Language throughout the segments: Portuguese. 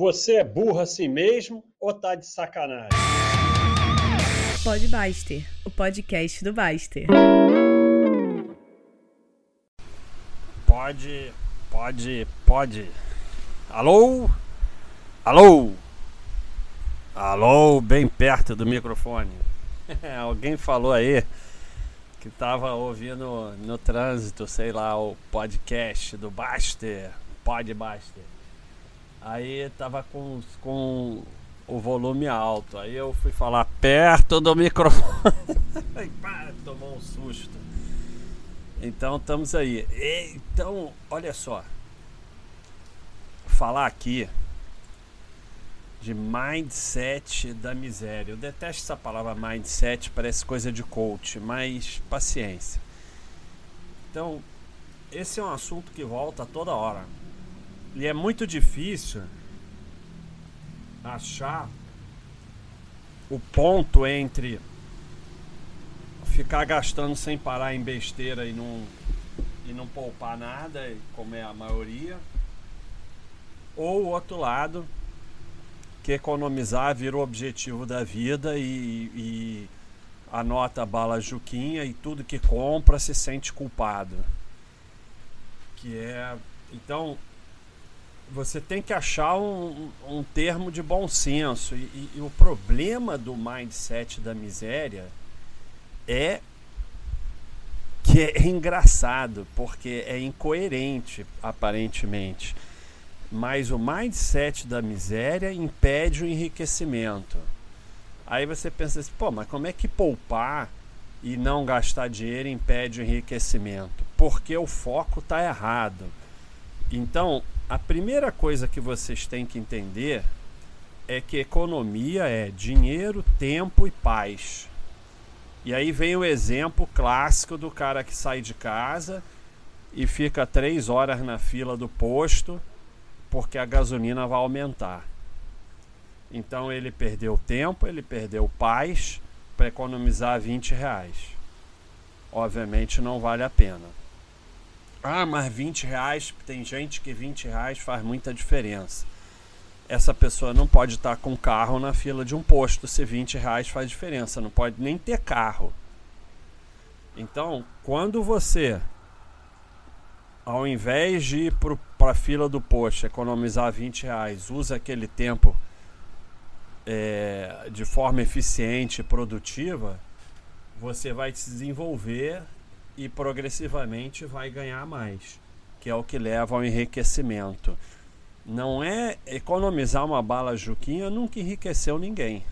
Você é burro assim mesmo ou tá de sacanagem? Pode Baster, o podcast do Baster. Pode, pode, pode. Alô? Alô? Alô, bem perto do microfone. Alguém falou aí que tava ouvindo no trânsito, sei lá, o podcast do Baster, Pod Baster. Aí tava com, com o volume alto. Aí eu fui falar perto do microfone. Pá, tomou um susto. Então estamos aí. Então, olha só. Falar aqui de mindset da miséria. Eu detesto essa palavra mindset, parece coisa de coach, mas paciência. Então, esse é um assunto que volta toda hora. E é muito difícil achar o ponto entre ficar gastando sem parar em besteira e não, e não poupar nada, como é a maioria, ou o outro lado, que economizar vira o objetivo da vida e, e anota a bala Juquinha e tudo que compra se sente culpado. Que é. Então, você tem que achar um, um termo de bom senso. E, e, e, o problema do mindset da miséria é que é engraçado, porque é incoerente, aparentemente. Mas o mindset da miséria impede o enriquecimento. Aí você pensa assim, pô, mas como é que poupar e não gastar dinheiro impede o enriquecimento? Porque o foco está errado. Então, a primeira coisa que vocês têm que entender é que economia é dinheiro, tempo e paz. E aí vem o exemplo clássico do cara que sai de casa e fica três horas na fila do posto porque a gasolina vai aumentar. Então ele perdeu tempo, ele perdeu paz para economizar 20 reais. Obviamente não vale a pena. Ah, mas 20 reais, tem gente que 20 reais faz muita diferença. Essa pessoa não pode estar com carro na fila de um posto se 20 reais faz diferença. Não pode nem ter carro. Então, quando você, ao invés de ir para a fila do posto, economizar 20 reais, usa aquele tempo é, de forma eficiente e produtiva, você vai se desenvolver e progressivamente vai ganhar mais, que é o que leva ao enriquecimento. Não é economizar uma bala Juquinha nunca enriqueceu ninguém.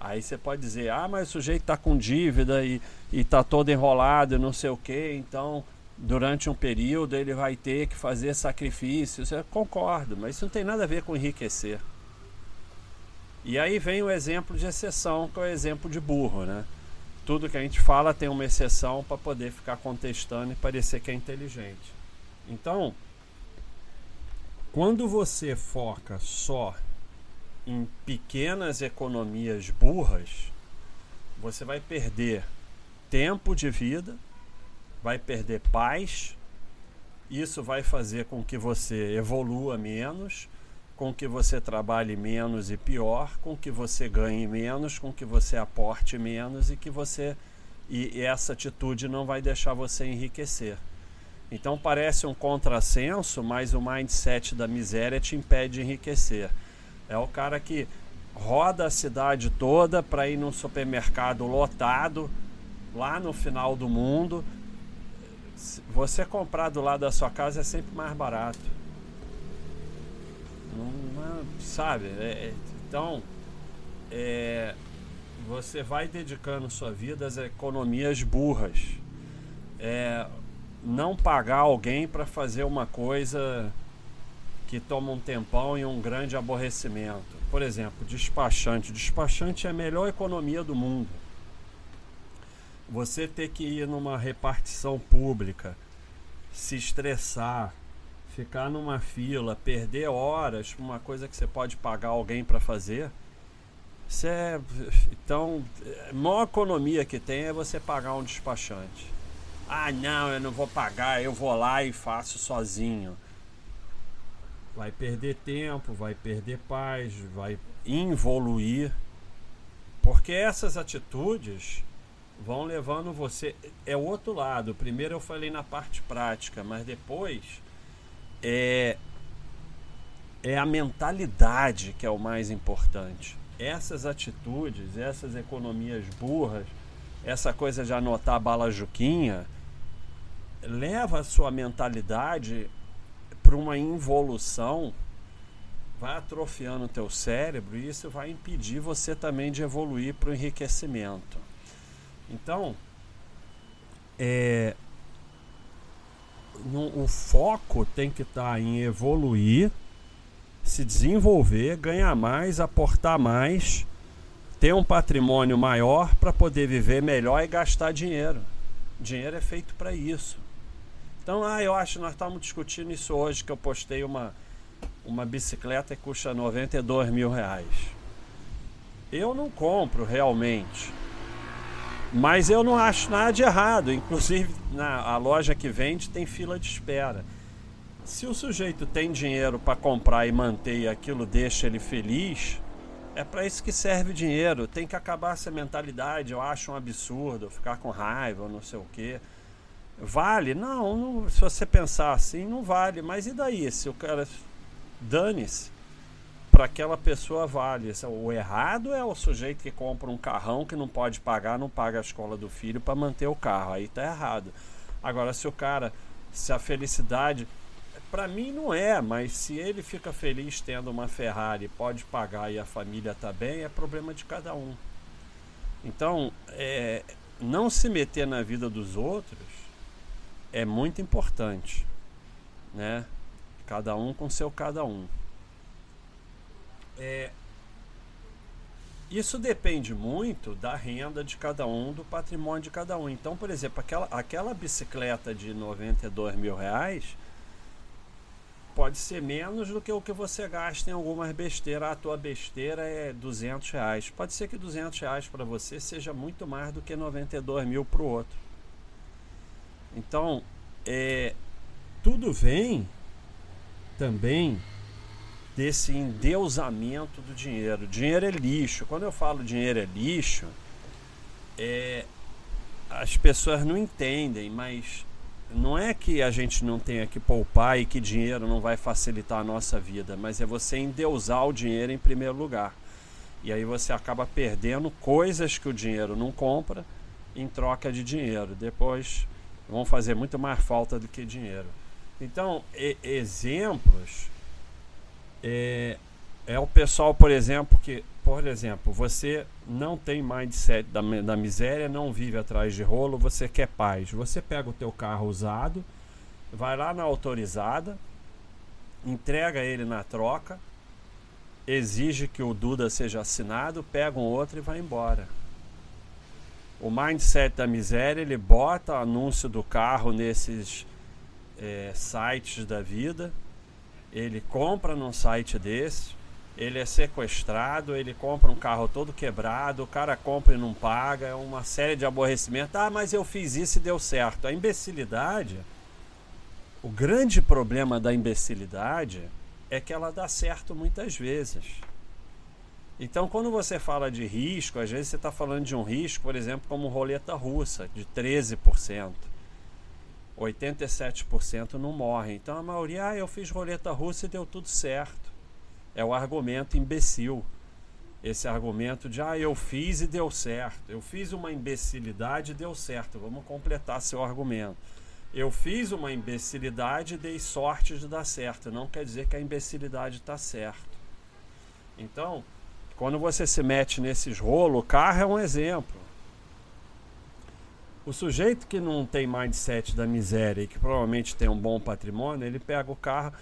Aí você pode dizer, ah, mas o sujeito está com dívida e está todo enrolado e não sei o que, então durante um período ele vai ter que fazer sacrifícios. Eu concordo, mas isso não tem nada a ver com enriquecer. E aí vem o exemplo de exceção, que é o exemplo de burro, né? Tudo que a gente fala tem uma exceção para poder ficar contestando e parecer que é inteligente. Então, quando você foca só em pequenas economias burras, você vai perder tempo de vida, vai perder paz, isso vai fazer com que você evolua menos com que você trabalhe menos e pior, com que você ganhe menos, com que você aporte menos e que você e, essa atitude não vai deixar você enriquecer. Então parece um contrassenso, mas o mindset da miséria te impede de enriquecer. É o cara que roda a cidade toda para ir num supermercado lotado lá no final do mundo. Você comprar do lado da sua casa é sempre mais barato. Não, sabe? É, é, então, é, você vai dedicando sua vida às economias burras. É, não pagar alguém para fazer uma coisa que toma um tempão e um grande aborrecimento. Por exemplo, despachante. Despachante é a melhor economia do mundo. Você ter que ir numa repartição pública, se estressar, ficar numa fila, perder horas, uma coisa que você pode pagar alguém para fazer. Isso é, então, a maior economia que tem é você pagar um despachante. Ah, não, eu não vou pagar, eu vou lá e faço sozinho. vai perder tempo, vai perder paz, vai involuir, porque essas atitudes vão levando você. É o outro lado. Primeiro eu falei na parte prática, mas depois é, é a mentalidade que é o mais importante. Essas atitudes, essas economias burras, essa coisa de anotar bala juquinha, leva a sua mentalidade para uma involução, vai atrofiando o teu cérebro e isso vai impedir você também de evoluir para o enriquecimento. Então, é, o foco tem que estar tá em evoluir, se desenvolver, ganhar mais, aportar mais, ter um patrimônio maior para poder viver melhor e gastar dinheiro. Dinheiro é feito para isso. Então, ah, eu acho que nós estamos discutindo isso hoje, que eu postei uma, uma bicicleta que custa 92 mil reais. Eu não compro realmente. Mas eu não acho nada de errado. Inclusive, na a loja que vende tem fila de espera. Se o sujeito tem dinheiro para comprar e manter e aquilo deixa ele feliz, é para isso que serve dinheiro. Tem que acabar essa mentalidade. Eu acho um absurdo ficar com raiva, não sei o quê. Vale? Não, não, se você pensar assim, não vale. Mas e daí? Se o cara. Dane-se para aquela pessoa vale. O errado é o sujeito que compra um carrão que não pode pagar, não paga a escola do filho para manter o carro. Aí tá errado. Agora, se o cara, se a felicidade. Para mim não é, mas se ele fica feliz tendo uma Ferrari, pode pagar e a família tá bem, é problema de cada um. Então, é, não se meter na vida dos outros é muito importante, né? Cada um com seu cada um. É, isso depende muito da renda de cada um, do patrimônio de cada um. Então, por exemplo, aquela, aquela bicicleta de 92 mil reais pode ser menos do que o que você gasta em algumas besteiras. A tua besteira é 200 reais. Pode ser que 200 reais para você seja muito mais do que 92 mil para o outro. Então, é, tudo vem também desse endeusamento do dinheiro. Dinheiro é lixo. Quando eu falo dinheiro é lixo, é, as pessoas não entendem, mas não é que a gente não tenha que poupar e que dinheiro não vai facilitar a nossa vida, mas é você endeusar o dinheiro em primeiro lugar. E aí você acaba perdendo coisas que o dinheiro não compra em troca de dinheiro. Depois vão fazer muito mais falta do que dinheiro. Então, exemplos é, é o pessoal, por exemplo, que, por exemplo, você não tem mindset da, da miséria, não vive atrás de rolo, você quer paz. Você pega o teu carro usado, vai lá na autorizada, entrega ele na troca, exige que o Duda seja assinado, pega um outro e vai embora. O mindset da miséria, ele bota anúncio do carro nesses é, sites da vida, ele compra num site desse, ele é sequestrado, ele compra um carro todo quebrado, o cara compra e não paga, é uma série de aborrecimentos. Ah, mas eu fiz isso e deu certo. A imbecilidade, o grande problema da imbecilidade é que ela dá certo muitas vezes. Então, quando você fala de risco, às vezes você está falando de um risco, por exemplo, como roleta russa, de 13%. 87% não morrem. Então a maioria, ah, eu fiz roleta russa e deu tudo certo. É o argumento imbecil. Esse argumento de, ah, eu fiz e deu certo. Eu fiz uma imbecilidade e deu certo. Vamos completar seu argumento. Eu fiz uma imbecilidade e dei sorte de dar certo. Não quer dizer que a imbecilidade está certo. Então, quando você se mete nesses rolos, o carro é um exemplo. O sujeito que não tem mindset da miséria e que provavelmente tem um bom patrimônio, ele pega o carro.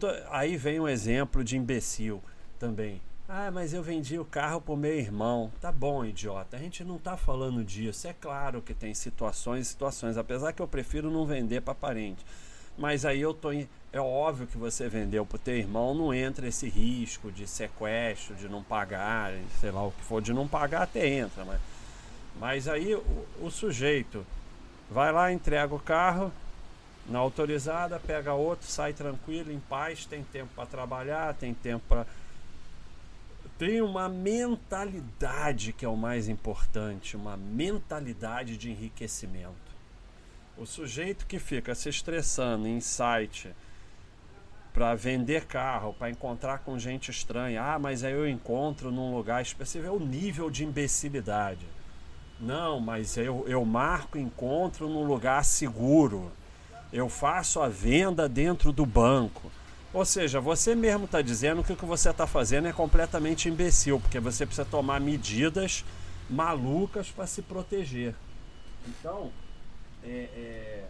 Tô, aí vem um exemplo de imbecil também. Ah, mas eu vendi o carro pro meu irmão. Tá bom, idiota. A gente não tá falando disso. É claro que tem situações situações, apesar que eu prefiro não vender para parente. Mas aí eu tô em, é óbvio que você vendeu pro teu irmão, não entra esse risco de sequestro, de não pagar, sei lá o que for, de não pagar até entra, mas mas aí o, o sujeito vai lá, entrega o carro, Na autorizada, pega outro, sai tranquilo, em paz, tem tempo para trabalhar, tem tempo para. Tem uma mentalidade que é o mais importante, uma mentalidade de enriquecimento. O sujeito que fica se estressando em site para vender carro, para encontrar com gente estranha, ah, mas aí eu encontro num lugar específico, é o nível de imbecilidade. Não, mas eu, eu marco encontro num lugar seguro eu faço a venda dentro do banco. Ou seja, você mesmo está dizendo que o que você está fazendo é completamente imbecil, porque você precisa tomar medidas malucas para se proteger. Então, é, é,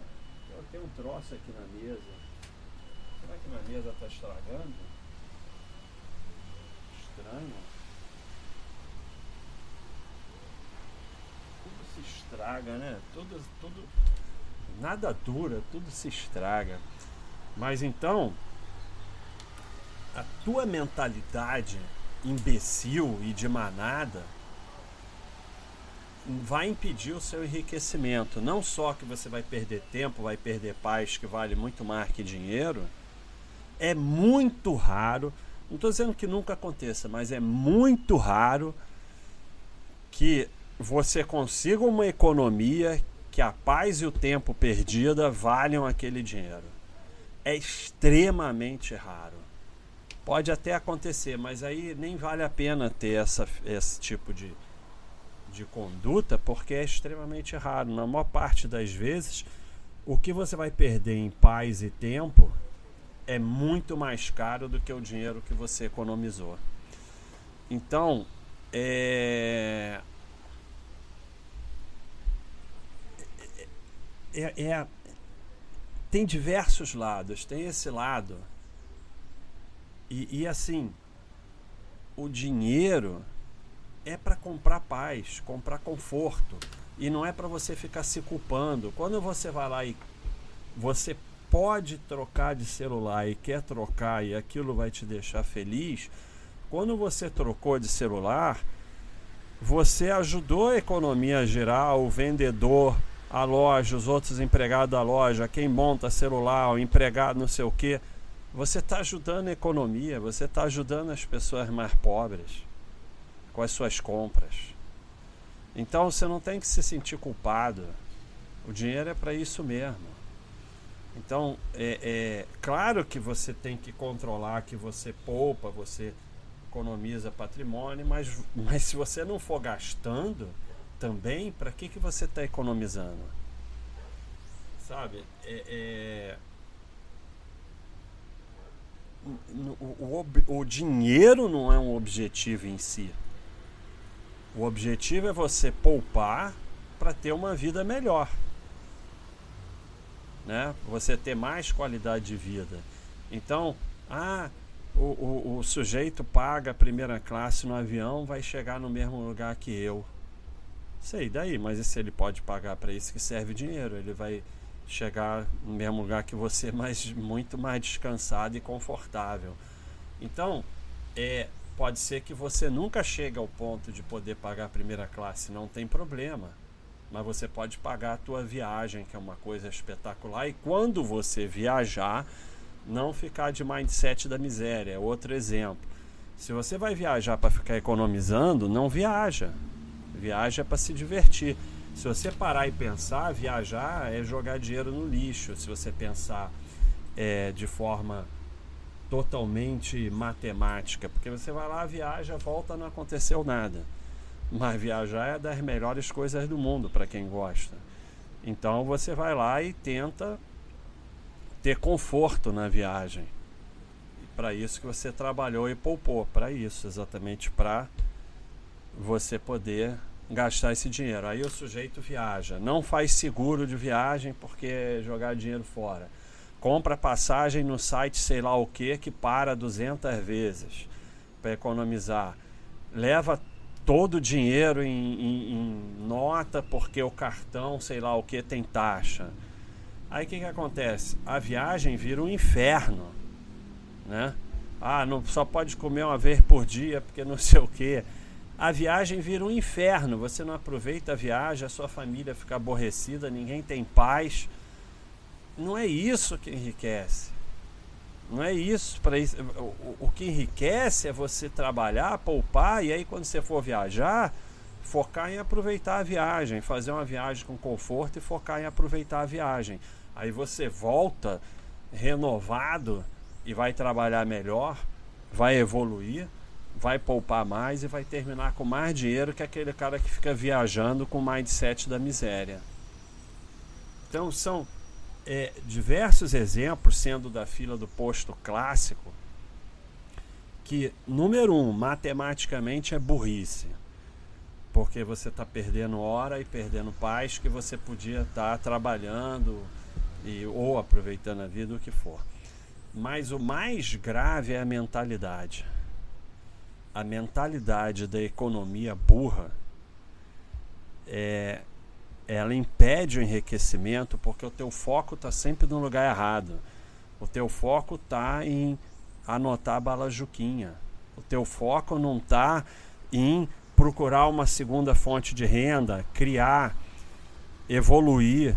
eu tenho um troço aqui na mesa. Será que minha mesa está estragando? Estranho. Tudo se estraga, né? Tudo, tudo, nada dura, tudo se estraga. Mas então, a tua mentalidade imbecil e de manada vai impedir o seu enriquecimento. Não só que você vai perder tempo, vai perder paz, que vale muito mais que dinheiro. É muito raro, não estou dizendo que nunca aconteça, mas é muito raro que você consiga uma economia que a paz e o tempo perdida valham aquele dinheiro. É extremamente raro. Pode até acontecer, mas aí nem vale a pena ter essa, esse tipo de, de conduta, porque é extremamente raro. Na maior parte das vezes, o que você vai perder em paz e tempo é muito mais caro do que o dinheiro que você economizou. Então, é, é, é, tem diversos lados. Tem esse lado. E, e assim, o dinheiro é para comprar paz, comprar conforto. E não é para você ficar se culpando. Quando você vai lá e você pode trocar de celular e quer trocar e aquilo vai te deixar feliz, quando você trocou de celular, você ajudou a economia geral, o vendedor a loja, os outros empregados da loja, quem monta celular, o empregado não sei o que. Você está ajudando a economia, você está ajudando as pessoas mais pobres com as suas compras. Então você não tem que se sentir culpado. O dinheiro é para isso mesmo. Então, é, é, claro que você tem que controlar que você poupa, você economiza patrimônio, mas, mas se você não for gastando, também, para que, que você está economizando? Sabe? É, é... O, o, o dinheiro não é um objetivo em si. O objetivo é você poupar para ter uma vida melhor. Né? Você ter mais qualidade de vida. Então, ah, o, o, o sujeito paga a primeira classe no avião, vai chegar no mesmo lugar que eu. Sei, daí, mas se ele pode pagar para isso que serve dinheiro, ele vai chegar no mesmo lugar que você, mas muito mais descansado e confortável. Então, é, pode ser que você nunca chegue ao ponto de poder pagar a primeira classe, não tem problema. Mas você pode pagar a tua viagem, que é uma coisa espetacular, e quando você viajar, não ficar de mindset da miséria. É outro exemplo. Se você vai viajar para ficar economizando, não viaja. Viaja para se divertir. Se você parar e pensar, viajar é jogar dinheiro no lixo. Se você pensar é, de forma totalmente matemática, porque você vai lá, viaja, volta, não aconteceu nada. Mas viajar é das melhores coisas do mundo para quem gosta. Então você vai lá e tenta ter conforto na viagem. Para isso que você trabalhou e poupou, para isso, exatamente para você poder gastar esse dinheiro. Aí o sujeito viaja, não faz seguro de viagem porque jogar dinheiro fora. Compra passagem no site sei lá o que que para 200 vezes para economizar. Leva todo o dinheiro em, em, em, nota porque o cartão sei lá o que tem taxa. Aí o que, que acontece? A viagem vira um inferno, né? Ah, não só pode comer uma vez por dia porque não sei o que a viagem vira um inferno. Você não aproveita a viagem, a sua família fica aborrecida, ninguém tem paz. não é isso que enriquece. Não é isso para isso. O, o que enriquece é você trabalhar, poupar e aí quando você for viajar, focar em aproveitar a viagem, fazer uma viagem com conforto e focar em aproveitar a viagem. Aí você volta renovado e vai trabalhar melhor, vai evoluir, vai poupar mais e vai terminar com mais dinheiro que aquele cara que fica viajando com o mindset da miséria. Então são é, diversos exemplos, sendo da fila do posto clássico, que, número um, matematicamente é burrice. Porque você está perdendo hora e perdendo paz que você podia estar tá trabalhando e, ou aproveitando a vida, o que for. Mas o mais grave é a mentalidade. A mentalidade da economia burra é, ela impede o enriquecimento porque o teu foco está sempre no lugar errado. O teu foco está em anotar bala juquinha. O teu foco não está em procurar uma segunda fonte de renda, criar, evoluir,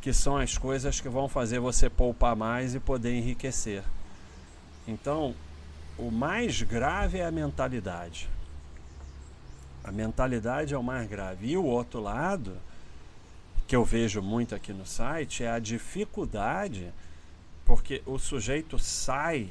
que são as coisas que vão fazer você poupar mais e poder enriquecer. Então, o mais grave é a mentalidade. A mentalidade é o mais grave. E o outro lado que eu vejo muito aqui no site é a dificuldade, porque o sujeito sai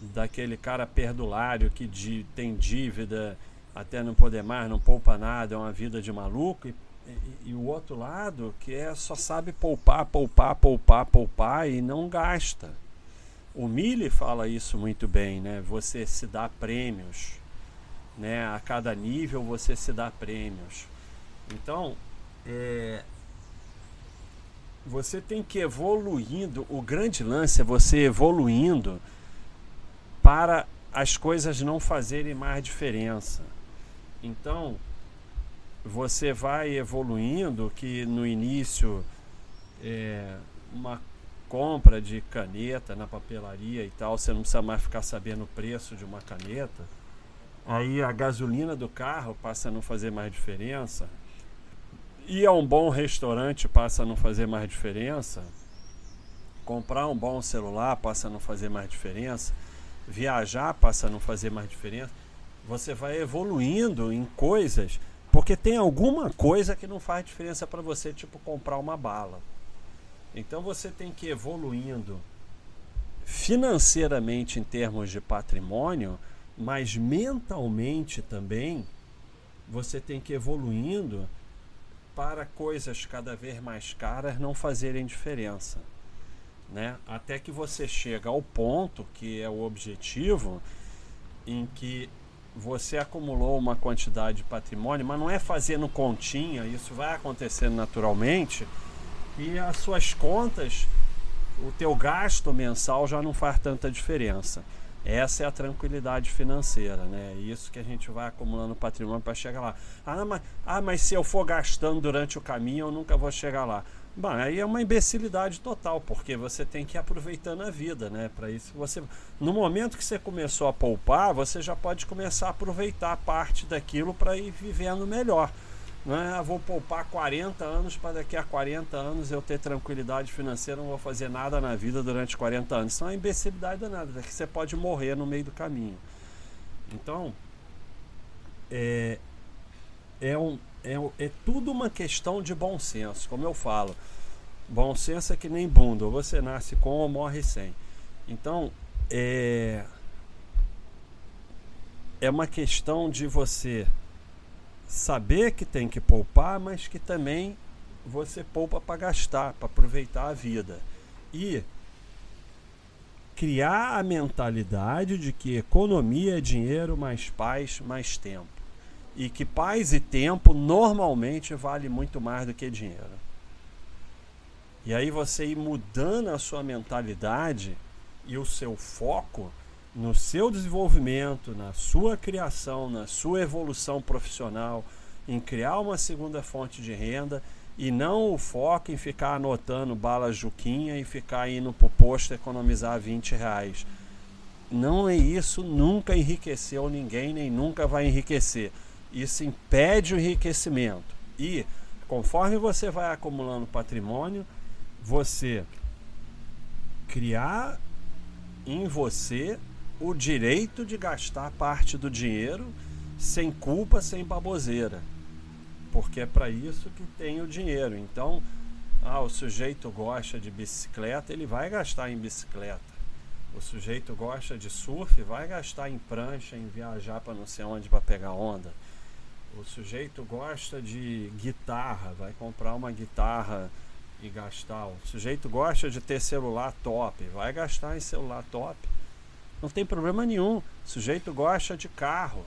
daquele cara perdulário que de, tem dívida até não poder mais, não poupa nada, é uma vida de maluco, e, e, e o outro lado que é só sabe poupar, poupar, poupar, poupar e não gasta. O Mille fala isso muito bem, né? Você se dá prêmios, né? A cada nível você se dá prêmios. Então, é, você tem que evoluindo. O grande lance é você evoluindo para as coisas não fazerem mais diferença. Então, você vai evoluindo que no início é, uma compra de caneta na papelaria e tal, você não precisa mais ficar sabendo o preço de uma caneta. Aí a gasolina do carro passa a não fazer mais diferença ir a um bom restaurante passa a não fazer mais diferença. Comprar um bom celular passa a não fazer mais diferença. Viajar passa a não fazer mais diferença. Você vai evoluindo em coisas, porque tem alguma coisa que não faz diferença para você, tipo comprar uma bala. Então você tem que ir evoluindo financeiramente em termos de patrimônio, mas mentalmente também você tem que ir evoluindo para coisas cada vez mais caras não fazerem diferença. Né? Até que você chega ao ponto, que é o objetivo, em que você acumulou uma quantidade de patrimônio, mas não é fazendo continha, isso vai acontecendo naturalmente, e as suas contas, o teu gasto mensal já não faz tanta diferença. Essa é a tranquilidade financeira, né? É isso que a gente vai acumulando patrimônio para chegar lá. Ah mas, ah, mas se eu for gastando durante o caminho, eu nunca vou chegar lá. Bom, aí é uma imbecilidade total, porque você tem que ir aproveitando a vida, né? Para isso você, no momento que você começou a poupar, você já pode começar a aproveitar parte daquilo para ir vivendo melhor. Não é, ah, vou poupar 40 anos para daqui a 40 anos eu ter tranquilidade financeira, não vou fazer nada na vida durante 40 anos. Isso é uma imbecilidade danada, que você pode morrer no meio do caminho. Então, é, é, um, é, é tudo uma questão de bom senso, como eu falo. Bom senso é que nem bunda, você nasce com ou morre sem. Então, é, é uma questão de você saber que tem que poupar, mas que também você poupa para gastar, para aproveitar a vida. E criar a mentalidade de que economia é dinheiro mais paz mais tempo. E que paz e tempo normalmente vale muito mais do que dinheiro. E aí você ir mudando a sua mentalidade e o seu foco no seu desenvolvimento, na sua criação, na sua evolução profissional, em criar uma segunda fonte de renda e não o foco em ficar anotando bala juquinha e ficar indo para o posto economizar 20 reais. Não é isso, nunca enriqueceu ninguém, nem nunca vai enriquecer. Isso impede o enriquecimento. E conforme você vai acumulando patrimônio, você criar em você o direito de gastar parte do dinheiro sem culpa, sem baboseira. Porque é para isso que tem o dinheiro. Então, ah, o sujeito gosta de bicicleta, ele vai gastar em bicicleta. O sujeito gosta de surf, vai gastar em prancha, em viajar para não sei onde para pegar onda. O sujeito gosta de guitarra, vai comprar uma guitarra e gastar. O sujeito gosta de ter celular top, vai gastar em celular top. Não tem problema nenhum. O sujeito gosta de carro,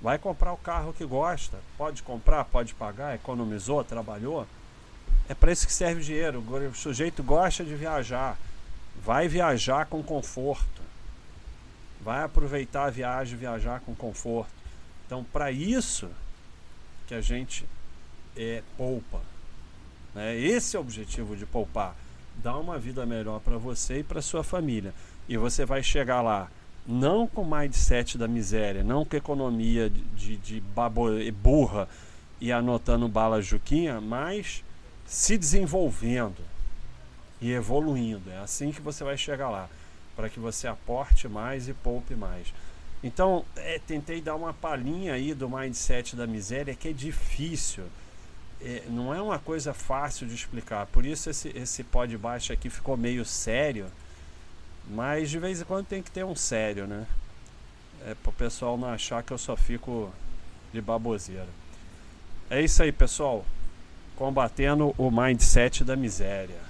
vai comprar o carro que gosta. Pode comprar, pode pagar, economizou, trabalhou. É para isso que serve o dinheiro. O sujeito gosta de viajar, vai viajar com conforto. Vai aproveitar a viagem, viajar com conforto. Então, para isso que a gente é, poupa. Né? Esse é o objetivo de poupar. Dar uma vida melhor para você e para sua família. E você vai chegar lá não com mindset da miséria, não com economia de, de, babo, burra e anotando bala juquinha, mas se desenvolvendo e evoluindo. É assim que você vai chegar lá, para que você aporte mais e poupe mais. Então, é, tentei dar uma palhinha aí do mindset da miséria, que é difícil é, não é uma coisa fácil de explicar. Por isso esse, esse pó de baixo aqui ficou meio sério. Mas de vez em quando tem que ter um sério, né? É para o pessoal não achar que eu só fico de baboseira. É isso aí, pessoal. Combatendo o mindset da miséria.